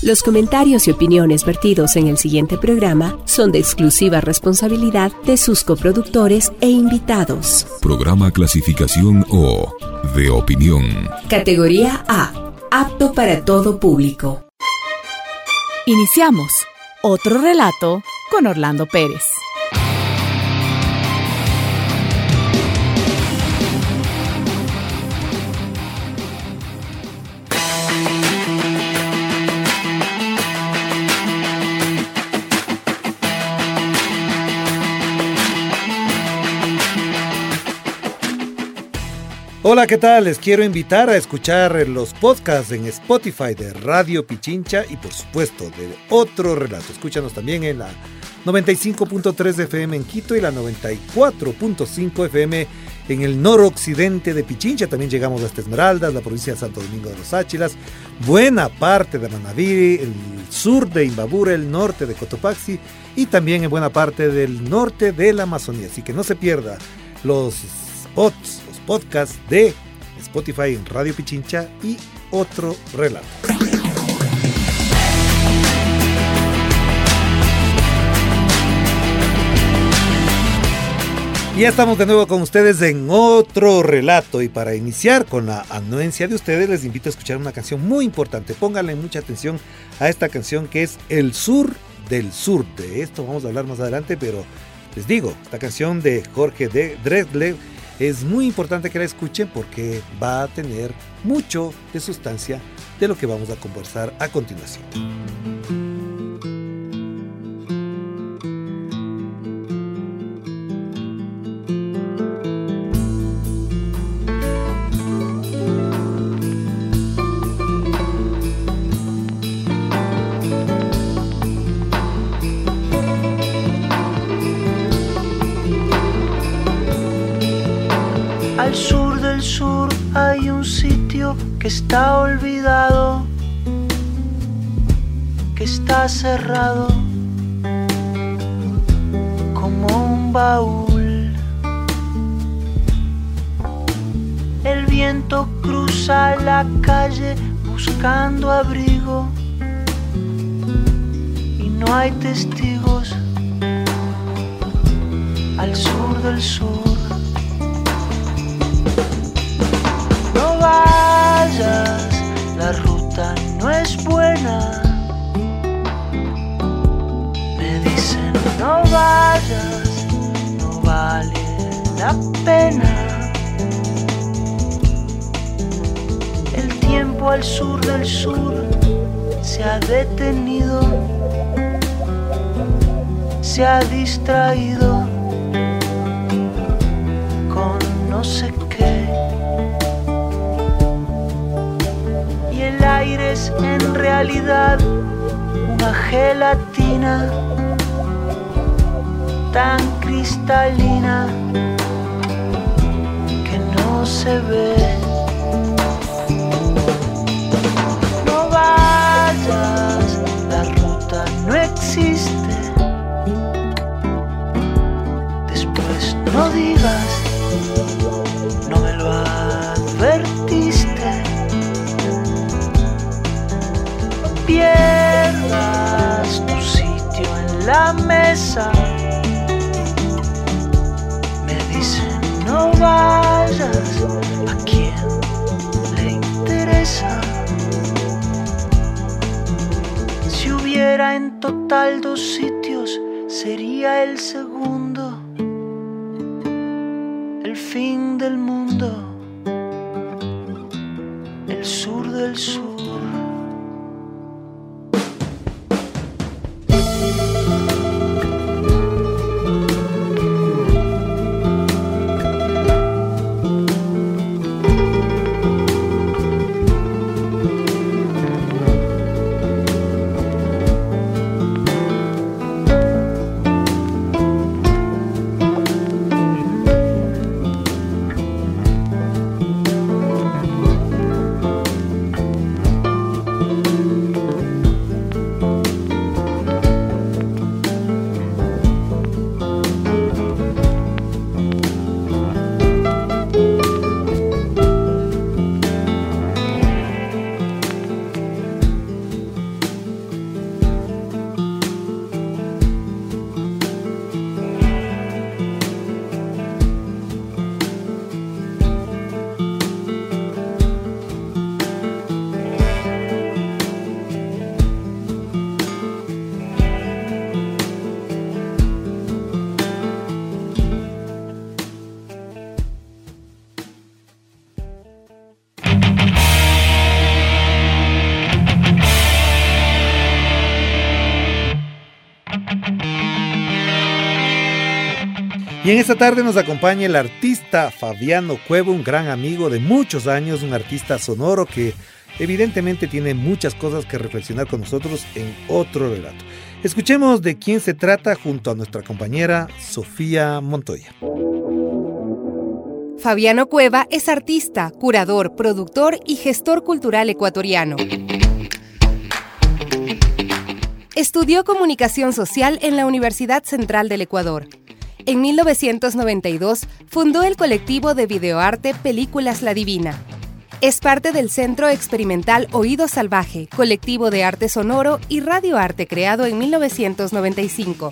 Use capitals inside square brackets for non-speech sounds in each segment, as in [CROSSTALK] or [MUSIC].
Los comentarios y opiniones vertidos en el siguiente programa son de exclusiva responsabilidad de sus coproductores e invitados. Programa clasificación O de opinión. Categoría A. Apto para todo público. Iniciamos otro relato con Orlando Pérez. Hola, ¿qué tal? Les quiero invitar a escuchar los podcasts en Spotify de Radio Pichincha y por supuesto de otro relato. Escúchanos también en la 95.3 FM en Quito y la 94.5 FM en el noroccidente de Pichincha. También llegamos hasta Esmeraldas, la provincia de Santo Domingo de los Áchilas, buena parte de Manabí, el sur de Imbabura, el norte de Cotopaxi y también en buena parte del norte de la Amazonía. Así que no se pierda los spots podcast de Spotify en Radio Pichincha y otro relato. Y ya estamos de nuevo con ustedes en otro relato y para iniciar con la anuencia de ustedes les invito a escuchar una canción muy importante. Pónganle mucha atención a esta canción que es El Sur del Sur. De esto vamos a hablar más adelante, pero les digo, esta canción de Jorge de Dresler es muy importante que la escuchen porque va a tener mucho de sustancia de lo que vamos a conversar a continuación. Se ha distraído con no sé aire es en realidad una gelatina tan cristalina que no se ve. No vayas, la mesa. Me dicen no vayas a quien le interesa. Si hubiera en total dos sitios, sería el segundo, el fin del mundo, el sur del sur. Y en esta tarde nos acompaña el artista Fabiano Cuevo, un gran amigo de muchos años, un artista sonoro que evidentemente tiene muchas cosas que reflexionar con nosotros en otro relato. Escuchemos de quién se trata junto a nuestra compañera Sofía Montoya. Fabiano Cueva es artista, curador, productor y gestor cultural ecuatoriano. Estudió comunicación social en la Universidad Central del Ecuador. En 1992 fundó el colectivo de videoarte Películas La Divina. Es parte del Centro Experimental Oído Salvaje, colectivo de arte sonoro y radioarte creado en 1995.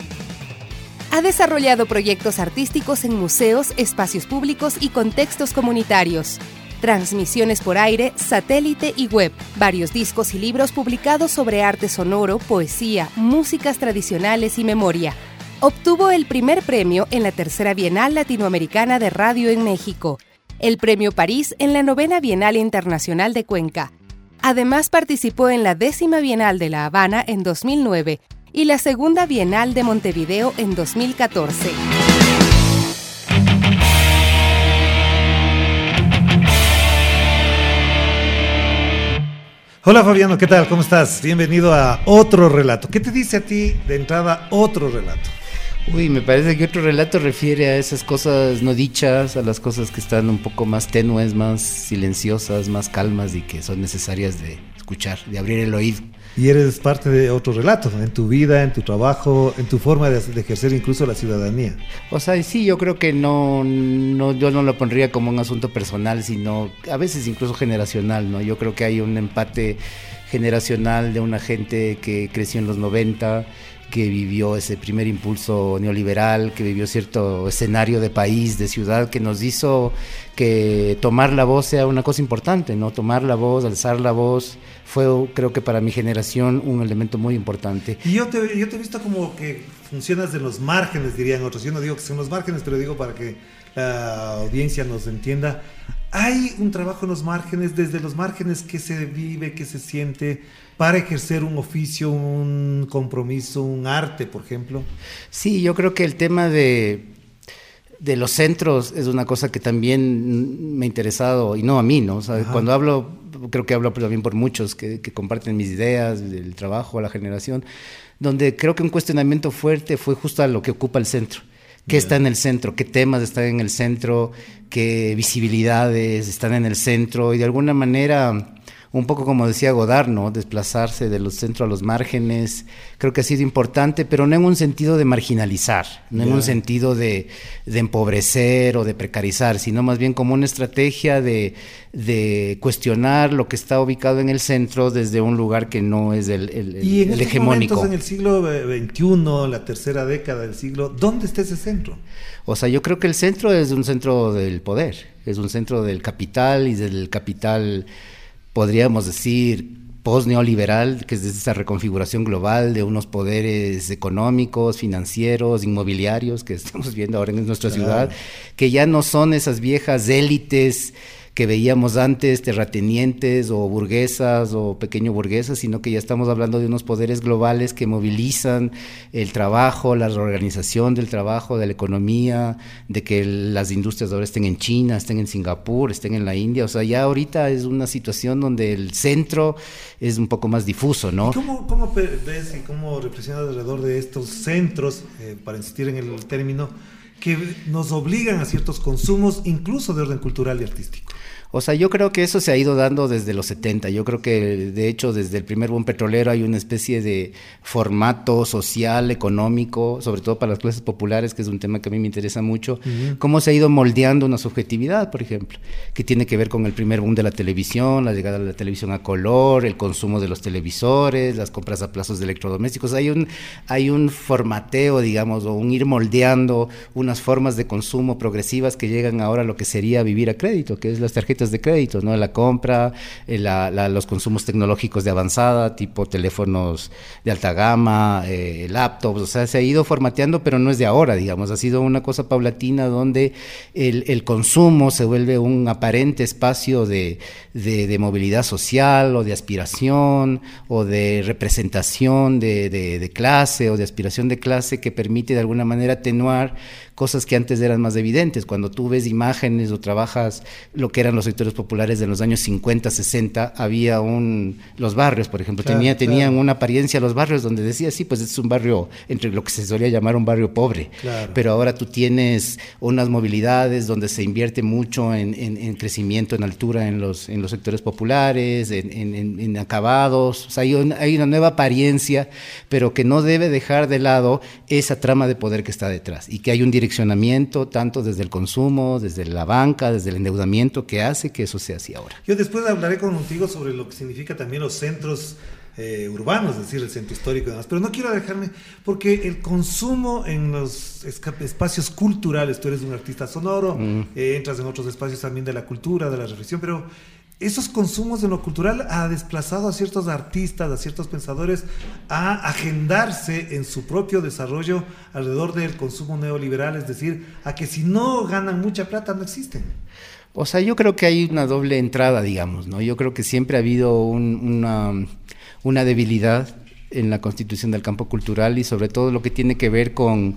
Ha desarrollado proyectos artísticos en museos, espacios públicos y contextos comunitarios. Transmisiones por aire, satélite y web. Varios discos y libros publicados sobre arte sonoro, poesía, músicas tradicionales y memoria. Obtuvo el primer premio en la tercera Bienal Latinoamericana de Radio en México, el Premio París en la novena Bienal Internacional de Cuenca. Además participó en la décima Bienal de La Habana en 2009 y la segunda Bienal de Montevideo en 2014. Hola Fabiano, ¿qué tal? ¿Cómo estás? Bienvenido a otro relato. ¿Qué te dice a ti de entrada otro relato? Uy, me parece que otro relato refiere a esas cosas no dichas, a las cosas que están un poco más tenues, más silenciosas, más calmas y que son necesarias de escuchar, de abrir el oído y eres parte de otro relato, en tu vida, en tu trabajo, en tu forma de, ejercer incluso la ciudadanía. O sea, sí, yo creo que no, no, yo no lo pondría como un asunto personal, sino a veces incluso generacional, ¿no? Yo creo que hay un empate generacional de una gente que creció en los 90, que vivió ese primer impulso neoliberal, que vivió cierto escenario de país, de ciudad, que nos hizo que tomar la voz sea una cosa importante, ¿no? Tomar la voz, alzar la voz, fue creo que para mi generación un elemento muy importante. Y yo te, yo te he visto como que funcionas de los márgenes, dirían otros. Yo no digo que son los márgenes, pero digo para que la audiencia nos entienda. Hay un trabajo en los márgenes, desde los márgenes que se vive, que se siente, para ejercer un oficio, un compromiso, un arte, por ejemplo? Sí, yo creo que el tema de, de los centros es una cosa que también me ha interesado, y no a mí, ¿no? cuando hablo, creo que hablo también por muchos que, comparten mis ideas, del trabajo, a la generación, donde creo que un cuestionamiento fuerte fue justo a lo que ocupa el centro. ¿Qué está en el centro? ¿Qué temas están en el centro? ¿Qué visibilidades están en el centro? Y de alguna manera un poco como decía Godard, ¿no? Desplazarse de los centros a los márgenes, creo que ha sido importante, pero no en un sentido de marginalizar, no en un sentido de, empobrecer o de precarizar, sino más bien como una estrategia de, cuestionar lo que está ubicado en el centro desde un lugar que no es el, el, y en el hegemónico. en el siglo XXI, la tercera década del siglo, ¿dónde está ese centro? O sea, yo creo que el centro es un centro del poder, es un centro del capital y del capital podríamos decir, post-neoliberal, que es desde esa reconfiguración global de unos poderes económicos, financieros, inmobiliarios que [LAUGHS] estamos viendo ahora en nuestra ciudad, que ya no son esas viejas élites que veíamos antes, terratenientes o burguesas o pequeño burguesas, sino que ya estamos hablando de unos poderes globales que movilizan el trabajo, la reorganización del trabajo, de la economía, de que las industrias ahora estén en China, estén en Singapur, estén en la India. O sea, ya ahorita es una situación donde el centro es un poco más difuso, ¿no? ¿Cómo, cómo ves y cómo reflexionas alrededor de estos centros, eh, para insistir en el término, que nos obligan a ciertos consumos, incluso de orden cultural y artístico? O sea, yo creo que eso se ha ido dando desde los 70. Yo creo que, de hecho, desde el primer buen petrolero hay una especie de formato social, económico, sobre todo para las clases populares, que es un tema que a mí me interesa mucho. Cómo se ha ido moldeando una subjetividad, por ejemplo, que tiene que ver con el primer boom de la televisión, la llegada de la televisión a color, el consumo de los televisores, las compras a plazos de electrodomésticos. Hay un, hay un formateo, digamos, o un ir moldeando unas formas de consumo progresivas que llegan ahora a lo que sería vivir a crédito, que es las tarjetas de crédito, ¿no? La compra, eh, los consumos tecnológicos de avanzada, tipo teléfonos de alta gama, eh, laptops, o sea, se ha ido formateando, pero no es de ahora, digamos, ha sido una cosa paulatina donde el, el consumo se vuelve un aparente espacio de, de, de, movilidad social o de aspiración o de representación de, de clase o de aspiración de clase que permite de alguna manera atenuar cosas que antes eran más evidentes. Cuando tú ves imágenes o trabajas lo que eran los sectores populares de los años 50, 60, había un... Los barrios, por ejemplo, Claro, tenía, claro. tenían una apariencia los barrios donde decía, sí, pues es un barrio entre lo que se solía llamar un barrio pobre. Claro. Pero ahora tú tienes unas movilidades donde se invierte mucho en, en- en crecimiento, en altura en los, en los sectores populares, en, acabados. O sea, hay, un- hay una nueva apariencia, pero que no debe dejar de lado esa trama de poder que está detrás y que hay un direccionamiento tanto desde el consumo, desde la banca, desde el endeudamiento que hace que eso sea así ahora. Yo después hablaré contigo sobre lo que significa también los centros eh, urbanos, es decir, el centro histórico y demás. Pero no quiero dejarme, porque el consumo en los espacios culturales, tú eres un artista sonoro, eh, entras en otros espacios también de la cultura, de la reflexión, pero esos consumos en lo cultural ha desplazado a ciertos artistas, a ciertos pensadores a agendarse en su propio desarrollo alrededor del consumo neoliberal, es decir, a que si no ganan mucha plata no existen. O sea, yo creo que hay una doble entrada, digamos, ¿no? Yo creo que siempre ha habido un- una, una debilidad en la constitución del campo cultural y sobre todo lo que tiene que ver con,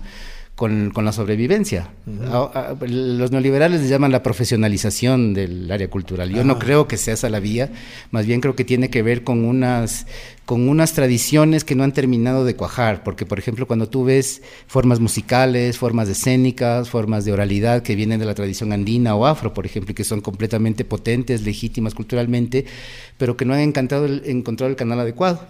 con, con la sobrevivencia. A- a- los neoliberales le llaman la profesionalización del área cultural. Yo no creo que sea esa la vía, más bien creo que tiene que ver con unas, con unas tradiciones que no han terminado de cuajar, porque por ejemplo cuando tú ves formas musicales, formas escénicas, formas de oralidad que vienen de la tradición andina o afro, por ejemplo, y que son completamente potentes, legítimas culturalmente, pero que no han encantado el- encontrado el canal adecuado.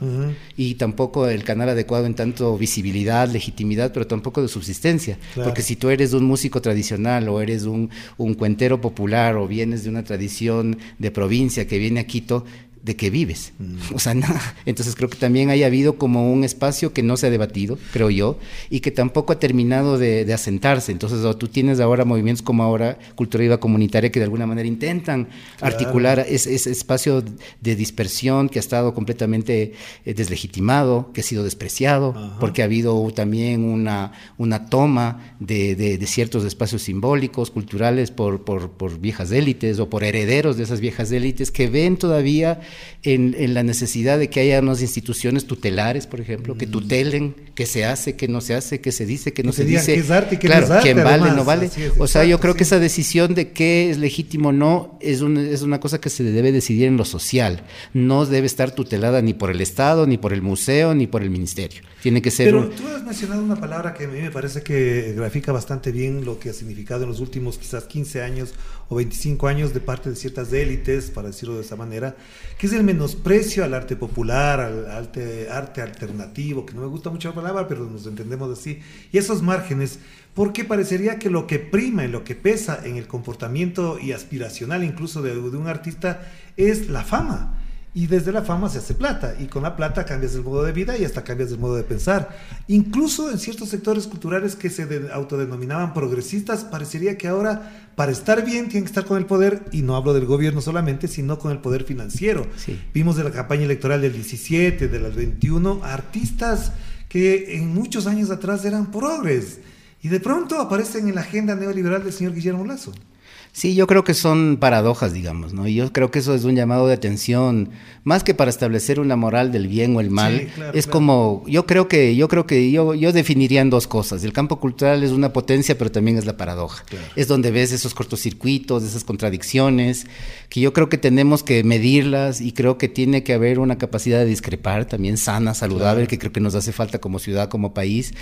Y tampoco el canal adecuado en tanto visibilidad, legitimidad, pero tampoco de subsistencia, Claro. porque si tú eres un músico tradicional o eres un, un cuentero popular o vienes de una tradición de provincia que viene a Quito, ¿de qué vives? [LAUGHS] O sea, nada. Entonces creo que también haya habido como un espacio que no se ha debatido, creo yo, y que tampoco ha terminado de, de asentarse. Entonces o tú tienes ahora movimientos como ahora Cultura Viva Comunitaria que de alguna manera intentan articular ese, ese espacio de dispersión que ha estado completamente eh, deslegitimado, que ha sido despreciado, porque ha habido también una, una toma de, de- de ciertos espacios simbólicos, culturales, por, por, por viejas élites o por herederos de esas viejas élites que ven todavía en, en la necesidad de que haya unas instituciones tutelares, por ejemplo, que tutelen qué se hace, qué no se hace, qué se dice, qué no Que se dice. qué es arte no claro, es arte, quién vale, además. no vale. Es, o sea, yo creo que esa decisión de qué es legítimo o no es, un- es una cosa que se debe decidir en lo social. No debe estar tutelada ni por el Estado, ni por el museo, ni por el ministerio. Tiene que ser Pero un- tú has mencionado una palabra que a mí me parece que grafica bastante bien lo que ha significado en los últimos quizás 15 años o 25 años de parte de ciertas élites, para decirlo de esa manera, que es el menosprecio al arte popular, al arte, alternativo, que no me gusta mucho la palabra, pero nos entendemos así, y esos márgenes, porque parecería que lo que prima y lo que pesa en el comportamiento y aspiracional incluso de un artista es la fama. Y desde la fama se hace plata, y con la plata cambias el modo de vida y hasta cambias el modo de pensar. Incluso en ciertos sectores culturales que se de- autodenominaban progresistas, parecería que ahora para estar bien tienen que estar con el poder, y no hablo del gobierno solamente, sino con el poder financiero. Sí. Vimos de la campaña electoral del 17, de las 21, artistas que en muchos años atrás eran progres, y de pronto aparecen en la agenda neoliberal del señor Guillermo Lazo. Sí, yo creo que son paradojas, digamos, ¿no? Y yo creo que eso es un llamado de atención, más que para establecer una moral del bien o el mal, Sí, claro, es claro. como, yo creo que, yo creo que yo, yo definiría en dos cosas. El campo cultural es una potencia, pero también es la paradoja. Es donde ves esos cortocircuitos, esas contradicciones, que yo creo que tenemos que medirlas y creo que tiene que haber una capacidad de discrepar también sana, saludable, que creo que nos hace falta como ciudad, como país.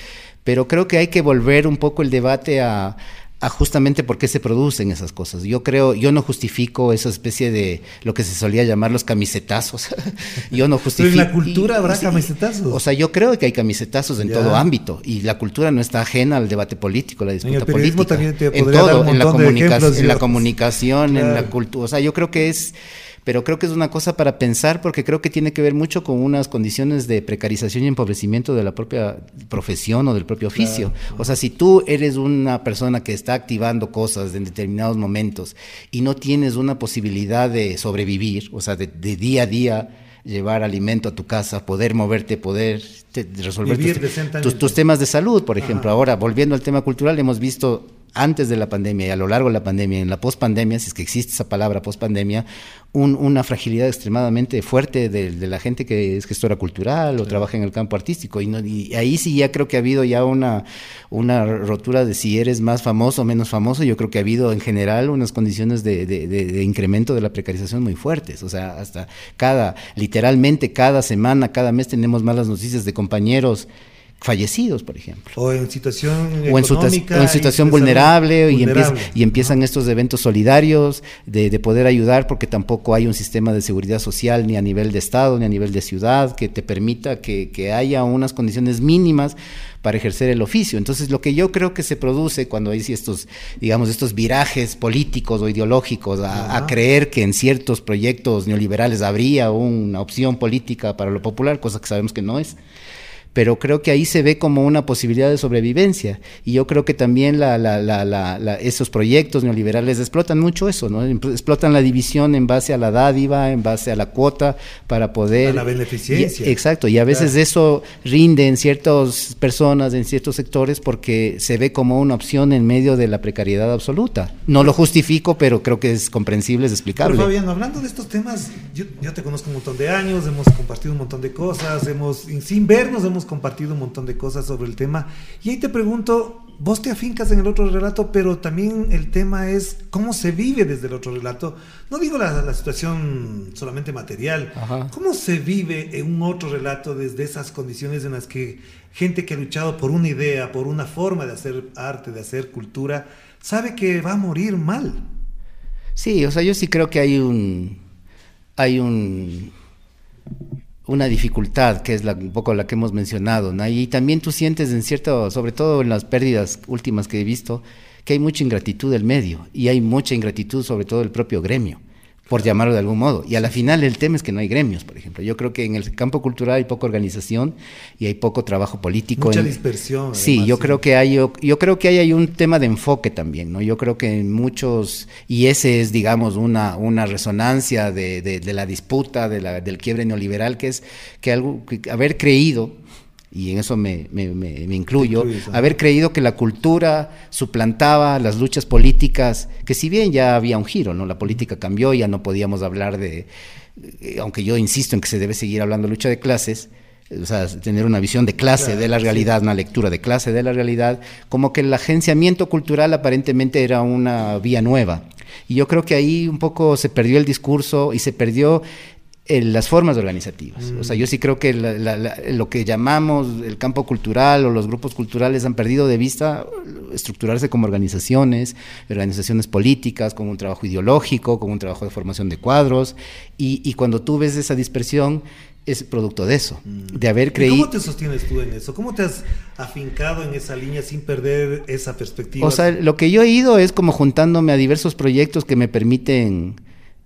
Pero creo que hay que volver un poco el debate a a justamente por qué se producen esas cosas. Yo creo, yo no justifico esa especie de lo que se solía llamar los camisetazos. [LAUGHS] yo no Pero justifico. en la cultura habrá sí, camisetazos. O sea, yo creo que hay camisetazos en Ya. todo ámbito y la cultura no está ajena al debate político, la disputa el periodismo política. también te en dar todo, un en la, de ejemplos, en la comunicación, en la cultura. O sea, yo creo que es pero creo que es una cosa para pensar porque creo que tiene que ver mucho con unas condiciones de precarización y empobrecimiento de la propia profesión o del propio oficio. O sea, si tú eres una persona que está activando cosas en determinados momentos y no tienes una posibilidad de sobrevivir, o sea, de, día a día llevar alimento a tu casa, poder moverte, poder resolver tus, temas de salud, por ejemplo. Ahora, volviendo al tema cultural, hemos visto antes de la pandemia y a lo largo de la pandemia, en la pospandemia, si es que existe esa palabra pospandemia, un, una fragilidad extremadamente fuerte de, la gente que es gestora cultural o trabaja en el campo artístico. Y, ahí sí ya creo que ha habido ya una, una rotura de si eres más famoso o menos famoso. Yo creo que ha habido en general unas condiciones de, de incremento de la precarización muy fuertes. O sea, hasta cada, literalmente cada semana, cada mes tenemos malas noticias de compañeros fallecidos, por ejemplo. O en situación o en, situación vulnerable, Y, y, empiezan estos eventos solidarios de, poder ayudar porque tampoco hay un sistema de seguridad social ni a nivel de Estado ni a nivel de ciudad que te permita que, haya unas condiciones mínimas para ejercer el oficio. Entonces, lo que yo creo que se produce cuando hay estos, digamos, estos virajes políticos o ideológicos a, a creer que en ciertos proyectos neoliberales habría una opción política para lo popular, cosa que sabemos que no es, pero creo que ahí se ve como una posibilidad de sobrevivencia. Y yo creo que también la, la, la, esos proyectos neoliberales explotan mucho eso, ¿no? Explotan la división en base a la dádiva, en base a la cuota, para poder... A la beneficencia. exacto, y a veces eso rinde en ciertas personas, en ciertos sectores, porque se ve como una opción en medio de la precariedad absoluta. No lo justifico, pero creo que es comprensible, es explicable. Pero Fabián, hablando de estos temas, yo, yo te conozco un montón de años, hemos compartido un montón de cosas, hemos, sin vernos, hemos compartido un montón de cosas sobre el tema. Y ahí te pregunto, vos te afincas en el otro relato, pero también el tema es cómo se vive desde el otro relato. No digo la, situación solamente material, cómo se vive en un otro relato desde esas condiciones en las que gente que ha luchado por una idea, por una forma de hacer arte, de hacer cultura, sabe que va a morir mal. Sí, o sea, yo sí creo que hay un hay un una dificultad que es la, un poco la que hemos mencionado, ¿no? y también tú sientes en cierto, sobre todo en las pérdidas últimas que he visto, que hay mucha ingratitud del medio y hay mucha ingratitud sobre todo del propio gremio por llamarlo de algún modo. Y a la final el tema es que no hay gremios, por ejemplo. Yo creo que en el campo cultural hay poca organización y hay poco trabajo político. Mucha dispersión. Sí, yo creo que hay, yo, creo que hay, un tema de enfoque también, ¿no? Yo creo que en muchos, y ese es, digamos, una, una resonancia de, de, la disputa, de la, del quiebre neoliberal, que es que, algo, que haber creído y en eso me, incluyo, haber creído que la cultura suplantaba las luchas políticas, que si bien ya había un giro, ¿no? La política cambió, ya no podíamos hablar de, eh, aunque yo insisto en que se debe seguir hablando de lucha de clases, o sea, tener una visión de clase de la realidad, una lectura de clase de la realidad, como que el agenciamiento cultural aparentemente era una vía nueva. Y yo creo que ahí un poco se perdió el discurso y se perdió las formas organizativas. O sea, yo sí creo que lo que llamamos el campo cultural o los grupos culturales han perdido de vista estructurarse como organizaciones, organizaciones políticas, como un trabajo ideológico, como un trabajo de formación de cuadros. Y, cuando tú ves esa dispersión, es producto de eso, mm. de haber creído... ¿Cómo te sostienes tú en eso? ¿Cómo te has afincado en esa línea sin perder esa perspectiva? O sea, lo que yo he ido es como juntándome a diversos proyectos que me permiten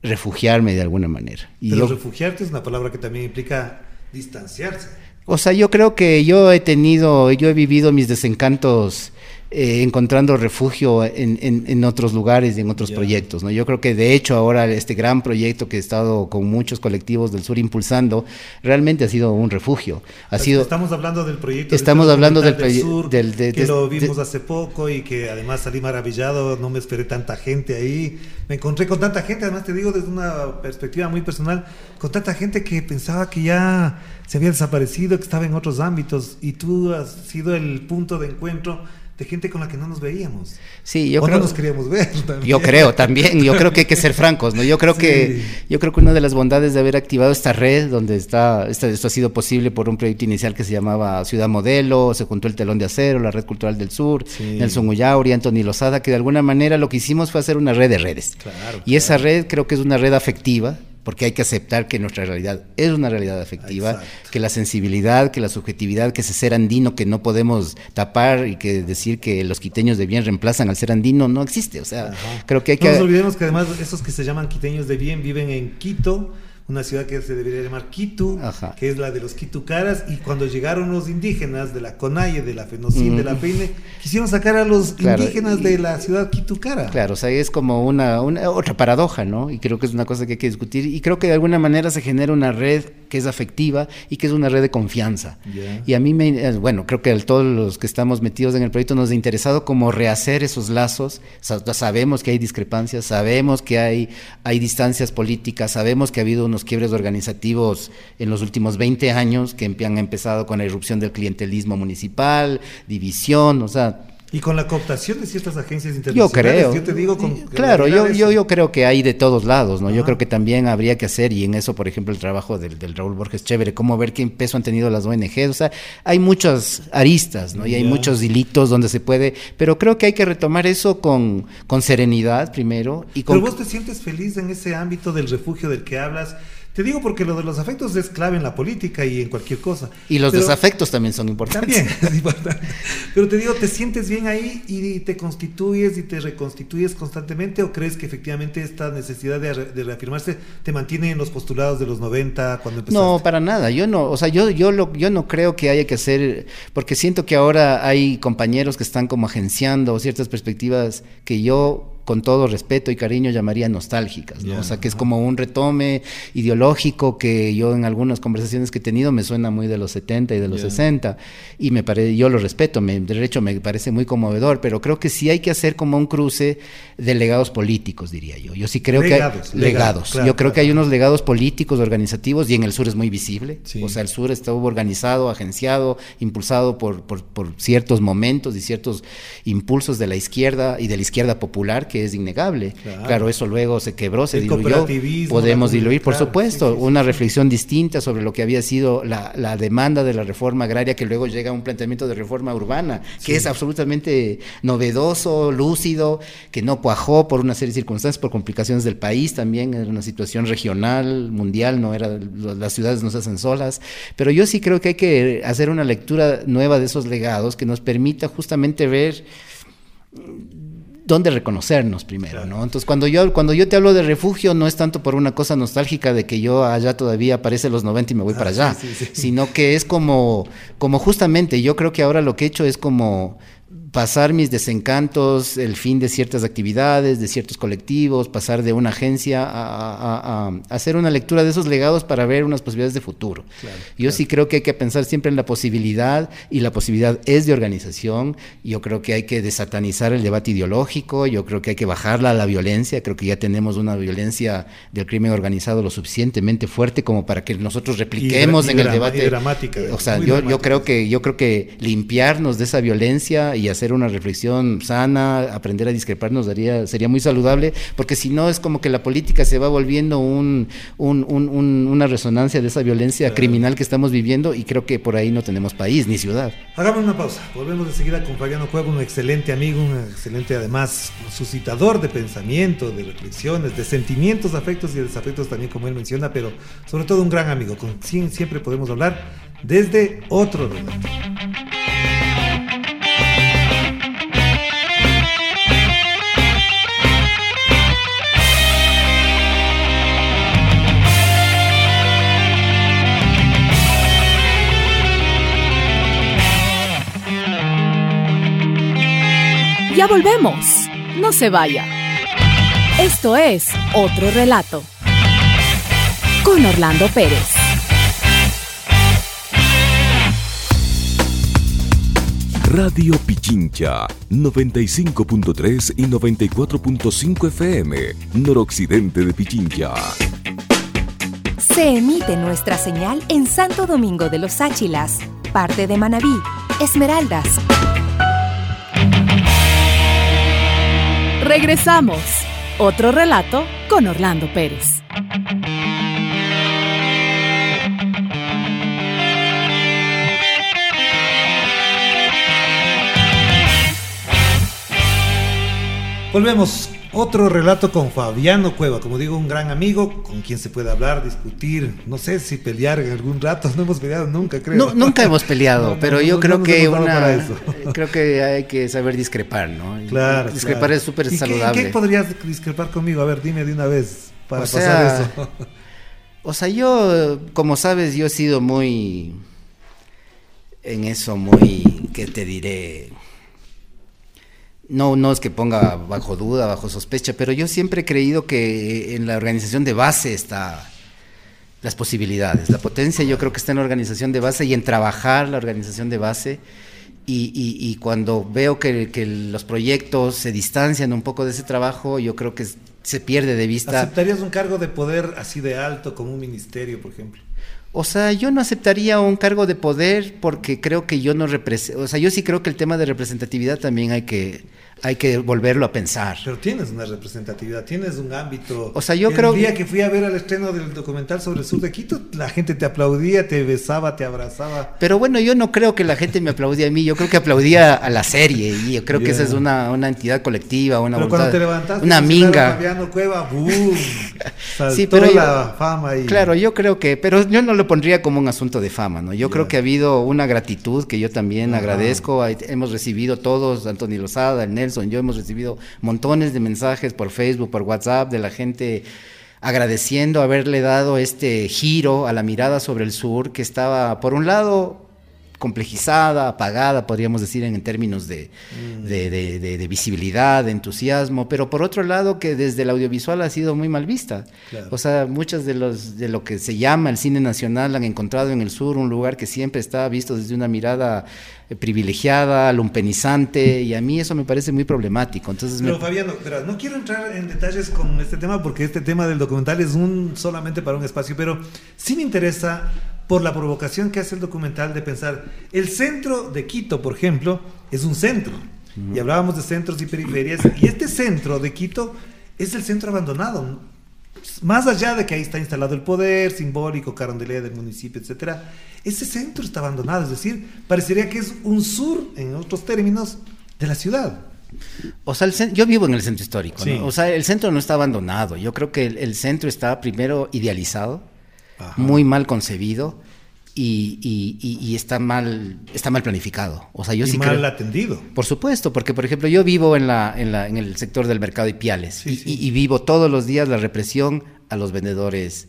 refugiarme de alguna manera. Y Pero refugiarte es una palabra que también implica distanciarse. O sea, yo creo que yo he tenido, yo he vivido mis desencantos eh, encontrando refugio en, en, otros lugares y en otros proyectos. ¿no? Yo creo que de hecho ahora este gran proyecto que he estado con muchos colectivos del sur impulsando realmente ha sido un refugio. Ha sido, estamos hablando del proyecto estamos hablando del, proyecto del, que lo vimos hace poco y que además salí maravillado, no me esperé tanta gente ahí. Me encontré con tanta gente, además te digo desde una perspectiva muy personal, con tanta gente que pensaba que ya se había desaparecido, que estaba en otros ámbitos y tú has sido el punto de encuentro de gente con la que no nos veíamos. Sí, yo o creo. No nos queríamos ver. [LAUGHS] Yo creo también. Yo creo que hay que ser francos, ¿no? Yo creo que yo creo que una de las bondades de haber activado esta red, donde está, esto ha sido posible por un proyecto inicial que se llamaba Ciudad Modelo, se juntó el Telón de Acero, la Red Cultural del Sur, Nelson Ullauri, Anthony Lozada, que de alguna manera lo que hicimos fue hacer una red de redes. y esa red creo que es una red afectiva porque hay que aceptar que nuestra realidad es una realidad afectiva, que la sensibilidad, que la subjetividad, que ese ser andino que no podemos tapar y que decir que los quiteños de bien reemplazan al ser andino no existe. O sea, creo que hay que... No nos olvidemos que además esos que se llaman quiteños de bien viven en Quito una ciudad que se debería llamar Quito, que es la de los Quitucaras, y cuando llegaron los indígenas de la Conaye, de la Fenocin, de la Peine, quisieron sacar a los indígenas de la ciudad Quitucara. Claro, o sea, es como una, otra paradoja, ¿no? Y creo que es una cosa que hay que discutir, y creo que de alguna manera se genera una red que es afectiva y que es una red de confianza. Y a mí me, eh, bueno, creo que a todos los que estamos metidos en el proyecto nos ha interesado como rehacer esos lazos, sabemos que hay discrepancias, sabemos que hay, hay distancias políticas, sabemos que ha habido unos quiebres organizativos en los últimos 20 años que han empezado con la irrupción del clientelismo municipal, división, o sea, y con la cooptación de ciertas agencias internacionales. Yo creo. Yo te digo con, Claro, yo, yo, yo creo que hay de todos lados, ¿no? Yo creo que también habría que hacer, y en eso, por ejemplo, el trabajo del, del Raúl Borges Chévere, cómo ver qué peso han tenido las ONGs. O sea, hay muchas aristas, ¿no? Y hay muchos dilitos donde se puede. Pero creo que hay que retomar eso con, con serenidad primero. Y con... Pero vos te sientes feliz en ese ámbito del refugio del que hablas te digo porque lo de los afectos es clave en la política y en cualquier cosa. Y los desafectos también son importantes. También [LAUGHS] es importante. Pero te digo, ¿te sientes bien ahí y te constituyes y te reconstituyes constantemente o crees que efectivamente esta necesidad de, reafirmarse te mantiene en los postulados de los 90 cuando empezaste? No, para nada. Yo no, o sea, yo, yo, lo, yo no creo que haya que hacer, porque siento que ahora hay compañeros que están como agenciando ciertas perspectivas que yo con todo respeto y cariño llamaría nostálgicas, ¿no? o sea, que es como un retome ideológico que yo en algunas conversaciones que he tenido me suena muy de los 70 y de los 60 y me parece yo lo respeto, me, de hecho me parece muy conmovedor, pero creo que sí hay que hacer como un cruce de legados políticos, diría yo. Yo sí creo que hay legados. yo creo que hay unos legados políticos, organizativos y en el sur es muy visible. O sea, el sur estuvo organizado, agenciado, impulsado por, por, por ciertos momentos y ciertos impulsos de la izquierda y de la izquierda popular que es innegable. Claro, eso luego se quebró, se diluyó. Podemos diluir, por supuesto, una reflexión distinta sobre lo que había sido la, la, demanda de la reforma agraria, que luego llega a un planteamiento de reforma urbana, que es absolutamente novedoso, lúcido, que no cuajó por una serie de circunstancias, por complicaciones del país también, era una situación regional, mundial, no era las ciudades no se hacen solas, pero yo sí creo que hay que hacer una lectura nueva de esos legados que nos permita justamente ver dónde reconocernos primero, ¿no? Entonces, cuando yo, cuando yo te hablo de refugio, no es tanto por una cosa nostálgica de que yo allá todavía aparece los 90 y me voy para ah, allá, sino que es como, como justamente, yo creo que ahora lo que he hecho es como pasar mis desencantos, el fin de ciertas actividades, de ciertos colectivos, pasar de una agencia a, hacer una lectura de esos legados para ver unas posibilidades de futuro. Yo sí creo que hay que pensar siempre en la posibilidad y la posibilidad es de organización. Yo creo que hay que desatanizar el debate ideológico, yo creo que hay que bajarla a la violencia, creo que ya tenemos una violencia del crimen organizado lo suficientemente fuerte como para que nosotros repliquemos en el debate. Dramática, o sea, yo, yo creo que yo creo que limpiarnos de esa violencia y hacer hacer una reflexión sana, aprender a discrepar nos daría, sería muy saludable, porque si no es como que la política se va volviendo un, una resonancia de esa violencia criminal que estamos viviendo y creo que por ahí no tenemos país ni ciudad. Hagamos una pausa, volvemos de seguida con Fabiano Cueva, un excelente amigo, un excelente además suscitador de pensamiento, de reflexiones, de sentimientos, afectos y desafectos también como él menciona, pero sobre todo un gran amigo, con quien siempre podemos hablar desde otro relato. Ya volvemos. No se vaya. Esto es Otro Relato. Con Orlando Pérez. Radio Pichincha, 95.3 y 94.5 FM, noroccidente de Pichincha. Se emite nuestra señal en Santo Domingo de los Áchilas, parte de Manabí, Esmeraldas, Regresamos. Otro relato con Orlando Pérez. Volvemos Otro relato con Fabiano Cueva, como digo, un gran amigo con quien se puede hablar, discutir, no sé si pelear en algún rato, [LAUGHS] no hemos peleado nunca, creo. No, nunca hemos peleado, [LAUGHS] No, pero no, yo creo que una [LAUGHS] creo que hay que saber discrepar, ¿no? Claro. Discrepar claro. es súper ¿Y qué- saludable. ¿Qué, podrías discrepar conmigo? A ver, dime de una vez para O pasar sea, eso. O sea, yo, como sabes, yo he sido muy en eso, muy, ¿qué te diré? No, no es que ponga bajo duda, bajo sospecha, pero yo siempre he creído que en la organización de base está las posibilidades. La potencia yo creo que está en la organización de base y en trabajar la organización de base. Y, y- y cuando veo que, que los proyectos se distancian un poco de ese trabajo, yo creo que se pierde de vista. ¿Aceptarías un cargo de poder así de alto como un ministerio, por ejemplo? O sea, yo no aceptaría un cargo de poder porque creo que yo no represento, o sea, yo sí creo que el tema de representatividad también hay que, hay que volverlo a pensar. Pero tienes una representatividad, tienes un ámbito. O sea, yo el creo- día que fui a ver el estreno del documental sobre el sur de Quito, la gente te aplaudía, te besaba, te abrazaba. Pero bueno, yo no creo que la gente me aplaudía a mí, yo creo que aplaudía a la serie y yo creo que esa es una, una entidad colectiva, una Pero voluntad, cuando te levantaste, una minga. Fabiano Cueva, ¡boom! [LAUGHS] Saltó Sí, pero yo- la fama y. Claro, yo creo que, pero yo no lo pondría como un asunto de fama, ¿no? Yo creo que ha habido una gratitud que yo también agradezco. Hemos recibido todos, Antonio Lozada, el Nelson, yo hemos recibido montones de mensajes por Facebook, por WhatsApp de la gente agradeciendo haberle dado este giro a la mirada sobre el sur que estaba, por un lado, complejizada, apagada, podríamos decir en, términos de, de- de- de- de visibilidad, de entusiasmo, pero por otro lado que desde el audiovisual ha sido muy mal vista. Claro. O sea, muchas de los de lo que se llama el cine nacional han encontrado en el sur un lugar que siempre está visto desde una mirada eh, privilegiada, lumpenizante, y a mí eso me parece muy problemático. Entonces, me- Pero Fabiano, verás, no quiero entrar en detalles con este tema porque este tema del documental es un solamente para un espacio, pero sí me interesa por la provocación que hace el documental de pensar, el centro de Quito, por ejemplo, es un centro. Y hablábamos de centros y periferias, y este centro de Quito es el centro abandonado. Más allá de que ahí está instalado el poder simbólico, carondelet del municipio, etcétera, ese centro está abandonado, es decir, parecería que es un sur, en otros términos, de la ciudad. O sea, el yo vivo en el centro histórico, Sí. ¿no? O sea, el centro no está abandonado. Yo creo que el, el centro está primero idealizado, Ajá. muy mal concebido y, y- y- y está mal está mal planificado. O sea, yo y sí mal creo. atendido. Por supuesto, porque por ejemplo yo vivo en, la, en, la, en el sector del mercado de Piales Sí, y, sí. y- y vivo todos los días la represión a los vendedores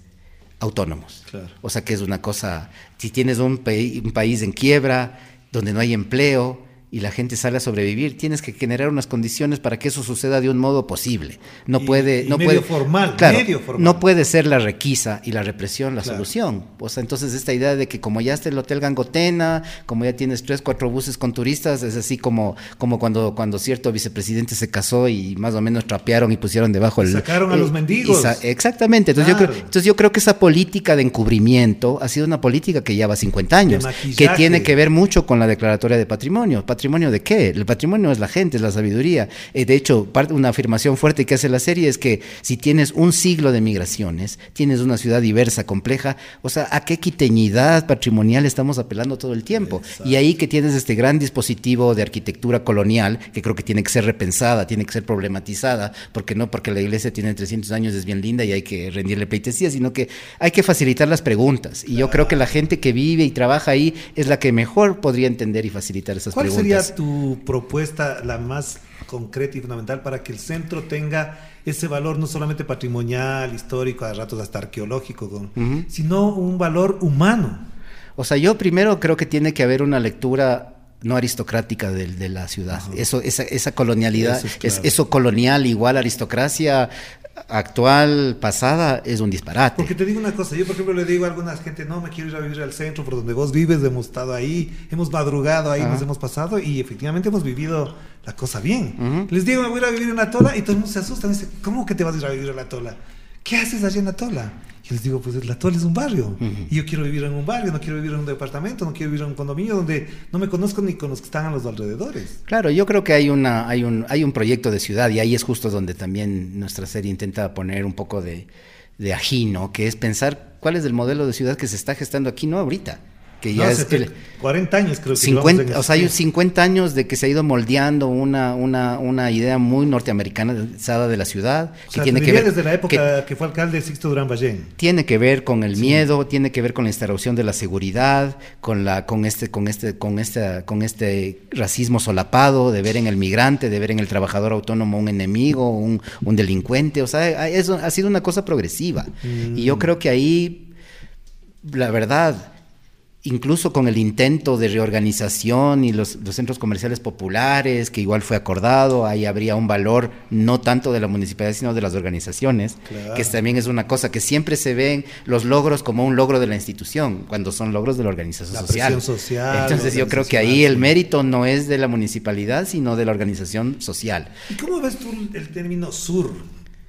autónomos. Claro. O sea que es una cosa, si tienes un país en quiebra, donde no hay empleo y la gente sale a sobrevivir, tienes que generar unas condiciones para que eso suceda de un modo posible. No Y- puede, y no medio puede, formal, claro, medio formal. no puede ser la requisa y la represión la Claro. solución. O sea, entonces esta idea de que como ya está el Hotel Gangotena, como ya tienes tres, cuatro buses con turistas, es así como, como cuando, cuando cierto vicepresidente se casó y más o menos trapearon y pusieron debajo el... sacaron a los mendigos. exactamente. Entonces, yo creo, entonces yo creo que esa política de encubrimiento ha sido una política que lleva 50 años, que tiene que ver mucho con la declaratoria de patrimonio. ¿Patrimonio de qué? El patrimonio es la gente, es la sabiduría. Eh, de hecho, parte, una afirmación fuerte que hace la serie es que si tienes un siglo de migraciones, tienes una ciudad diversa, compleja, o sea, ¿a qué quiteñidad patrimonial estamos apelando todo el tiempo? Y ahí que tienes este gran dispositivo de arquitectura colonial, que creo que tiene que ser repensada, tiene que ser problematizada, porque no porque la iglesia tiene 300 años es bien linda y hay que rendirle pleitesía, sino que hay que facilitar las preguntas. Y yo creo que la gente que vive y trabaja ahí es la que mejor podría entender y facilitar esas ¿Cuál preguntas. Sería tu propuesta, la más concreta y fundamental, para que el centro tenga ese valor no solamente patrimonial, histórico, a ratos hasta arqueológico, con- sino un valor humano? O sea, yo primero creo que tiene que haber una lectura no aristocrática del- de, la ciudad. Eso, esa, esa colonialidad, Eso es es- claro. eso colonial igual aristocracia actual, pasada, es un disparate. Porque te digo una cosa, yo por ejemplo le digo a alguna gente, no, me quiero ir a vivir al centro por donde vos vives, hemos estado ahí, hemos madrugado ahí, Ajá. nos hemos pasado y efectivamente hemos vivido la cosa bien. Les digo, me voy a ir a vivir en la tola y todo el mundo se asusta, me dice, ¿cómo que te vas a ir a vivir a la tola? ¿Qué haces allí en la tola? Yo les digo, pues la tola es un barrio y yo quiero vivir en un barrio, no quiero vivir en un departamento, no quiero vivir en un condominio donde no me conozco ni con los que están a los alrededores. Claro, yo creo que hay una, hay un, hay un proyecto de ciudad y ahí es justo donde también nuestra serie intenta poner un poco de, de ají, ¿no? Que es pensar cuál es el modelo de ciudad que se está gestando aquí, no ahorita, que ya No, es... 70, 40 años creo que 50, llevamos en o sea, hay este- 50 años de que se ha ido moldeando una, una, una idea muy norteamericanizada de la ciudad, O que sea, tiene que diría ver desde la época que, fue alcalde Sixto Durán Ballén. tiene que ver con el miedo, tiene que ver con la instauración de la seguridad, con la con este con este con este con este racismo solapado de ver en el migrante, de ver en el trabajador autónomo un enemigo, un, un delincuente, o sea, eso ha sido una cosa progresiva. Y yo creo que ahí la verdad incluso con el intento de reorganización y los, los, centros comerciales populares, que igual fue acordado, ahí habría un valor no tanto de la municipalidad, sino de las organizaciones, claro. que también es una cosa que siempre se ven los logros como un logro de la institución, cuando son logros de la organización la social. social. Entonces yo creo que ahí el mérito no es de la municipalidad, sino de la organización social. ¿Y cómo ves tú el término sur?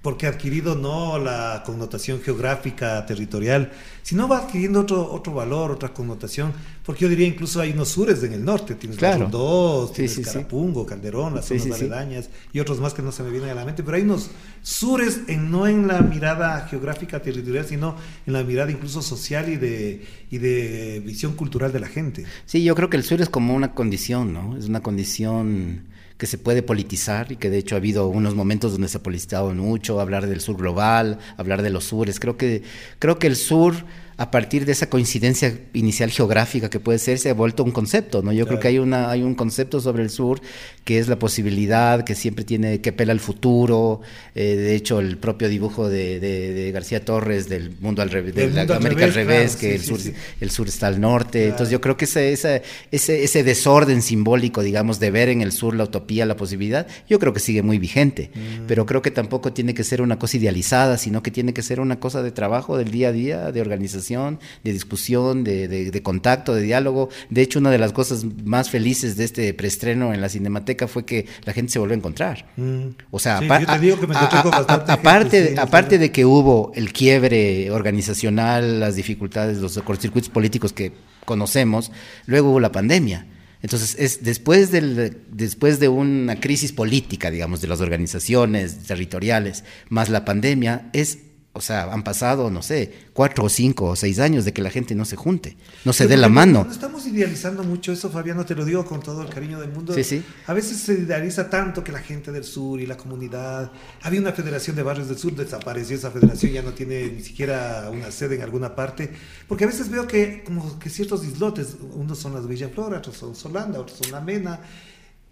Porque ha adquirido no la connotación geográfica, territorial, sino va adquiriendo otro, otro valor, otra connotación, porque yo diría incluso hay unos sures en el norte, tienes claro. dos, sí, tienes sí, Carapungo, sí. Calderón, las zonas aledañas y otros más que no se me vienen a la mente, pero hay unos sures en, no en la mirada geográfica territorial, sino en la mirada incluso social y de, y de visión cultural de la gente. Sí, yo creo que el sur es como una condición, ¿no? Es una condición que se puede politizar y que de hecho ha habido unos momentos donde se ha politizado mucho, hablar del sur global, hablar de los sures. Creo que, creo que el sur, a partir de esa coincidencia inicial geográfica que puede ser, se ha vuelto un concepto, ¿no? Yo claro. creo que hay, una, hay un concepto sobre el sur que es la posibilidad, que siempre tiene, que pela al futuro. Eh, de hecho, el propio dibujo de, de, de, García Torres del mundo al revés, de la América al revés, claro, que sí, el, sur, sí, sí. el sur está al norte. Claro. Entonces yo creo que ese, ese, ese, ese desorden simbólico, digamos, de ver en el sur la utopía, la posibilidad, yo creo que sigue muy vigente. Mm. Pero creo que tampoco tiene que ser una cosa idealizada, sino que tiene que ser una cosa de trabajo del día a día, de organización, de discusión, de, de, de contacto, de diálogo. De hecho, una de las cosas más felices de este preestreno en la Cinemateca fue que la gente se volvió a encontrar. Mm. O sea, sí, aparte, gente, sí, aparte de que hubo el quiebre organizacional, las dificultades, los cortocircuitos políticos que conocemos, luego hubo la pandemia. Entonces, es después, del, después de una crisis política, digamos, de las organizaciones territoriales, más la pandemia, es o sea, han pasado, no sé, cuatro o cinco o seis años de que la gente no se junte, no se dé la mano. No estamos idealizando mucho eso, Fabiano, te lo digo con todo el cariño del mundo. Sí, sí. A veces se idealiza tanto que la gente del sur y la comunidad. Había una federación de barrios del sur, desapareció esa federación, ya no tiene ni siquiera una sede en alguna parte. Porque a veces veo que, como que ciertos islotes, unos son las Villaflora, otros son Solanda, otros son La Mena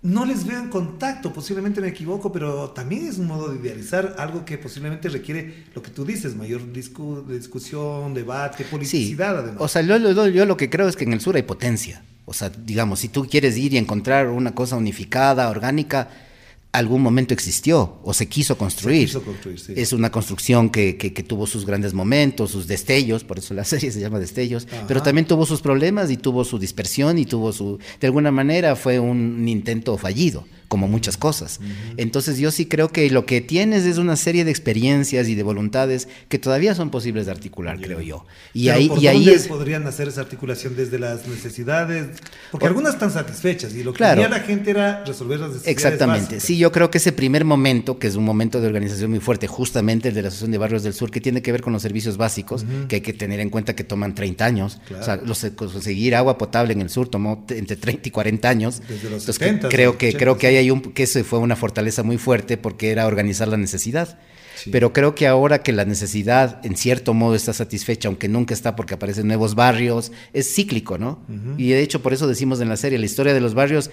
no les veo en contacto, posiblemente me equivoco, pero también es un modo de idealizar algo que posiblemente requiere lo que tú dices, mayor discu discusión, debate, politicidad. Sí. Además. O sea, yo, yo, yo, lo que creo es que en el sur hay potencia. O sea, digamos, si tú quieres ir y encontrar una cosa unificada, orgánica, algún momento existió o se quiso construir. Se quiso construir sí. Es una construcción que, que, que, tuvo sus grandes momentos, sus destellos, por eso la [LAUGHS] serie se llama Destellos, Ajá. pero también tuvo sus problemas y tuvo su dispersión y tuvo su... De alguna manera fue un intento fallido, como muchas cosas. Uh -huh. Entonces yo sí creo que lo que tienes es una serie de experiencias y de voluntades que todavía son posibles de articular, yeah. creo yo. Y pero ahí, ¿por y ahí es... podrían hacer esa articulación desde las necesidades? Porque por... algunas están satisfechas y lo que claro. quería la gente era resolver las necesidades Exactamente. Básicas. Sí, yo creo que ese primer momento, que es un momento de organización muy fuerte, justamente el de la Asociación de Barrios del Sur, que tiene que ver con los servicios básicos, uh -huh. que hay que tener en cuenta que toman 30 años. Claro. O sea, los, conseguir agua potable en el sur tomó entre 30 y 40 años. Desde los Entonces, 70, creo que 80, creo que hay un que ese fue una fortaleza muy fuerte porque era organizar la necesidad. Sí. Pero creo que ahora que la necesidad en cierto modo está satisfecha, aunque nunca está porque aparecen nuevos barrios, es cíclico, ¿no? Uh -huh. Y de hecho por eso decimos en la serie, la historia de los barrios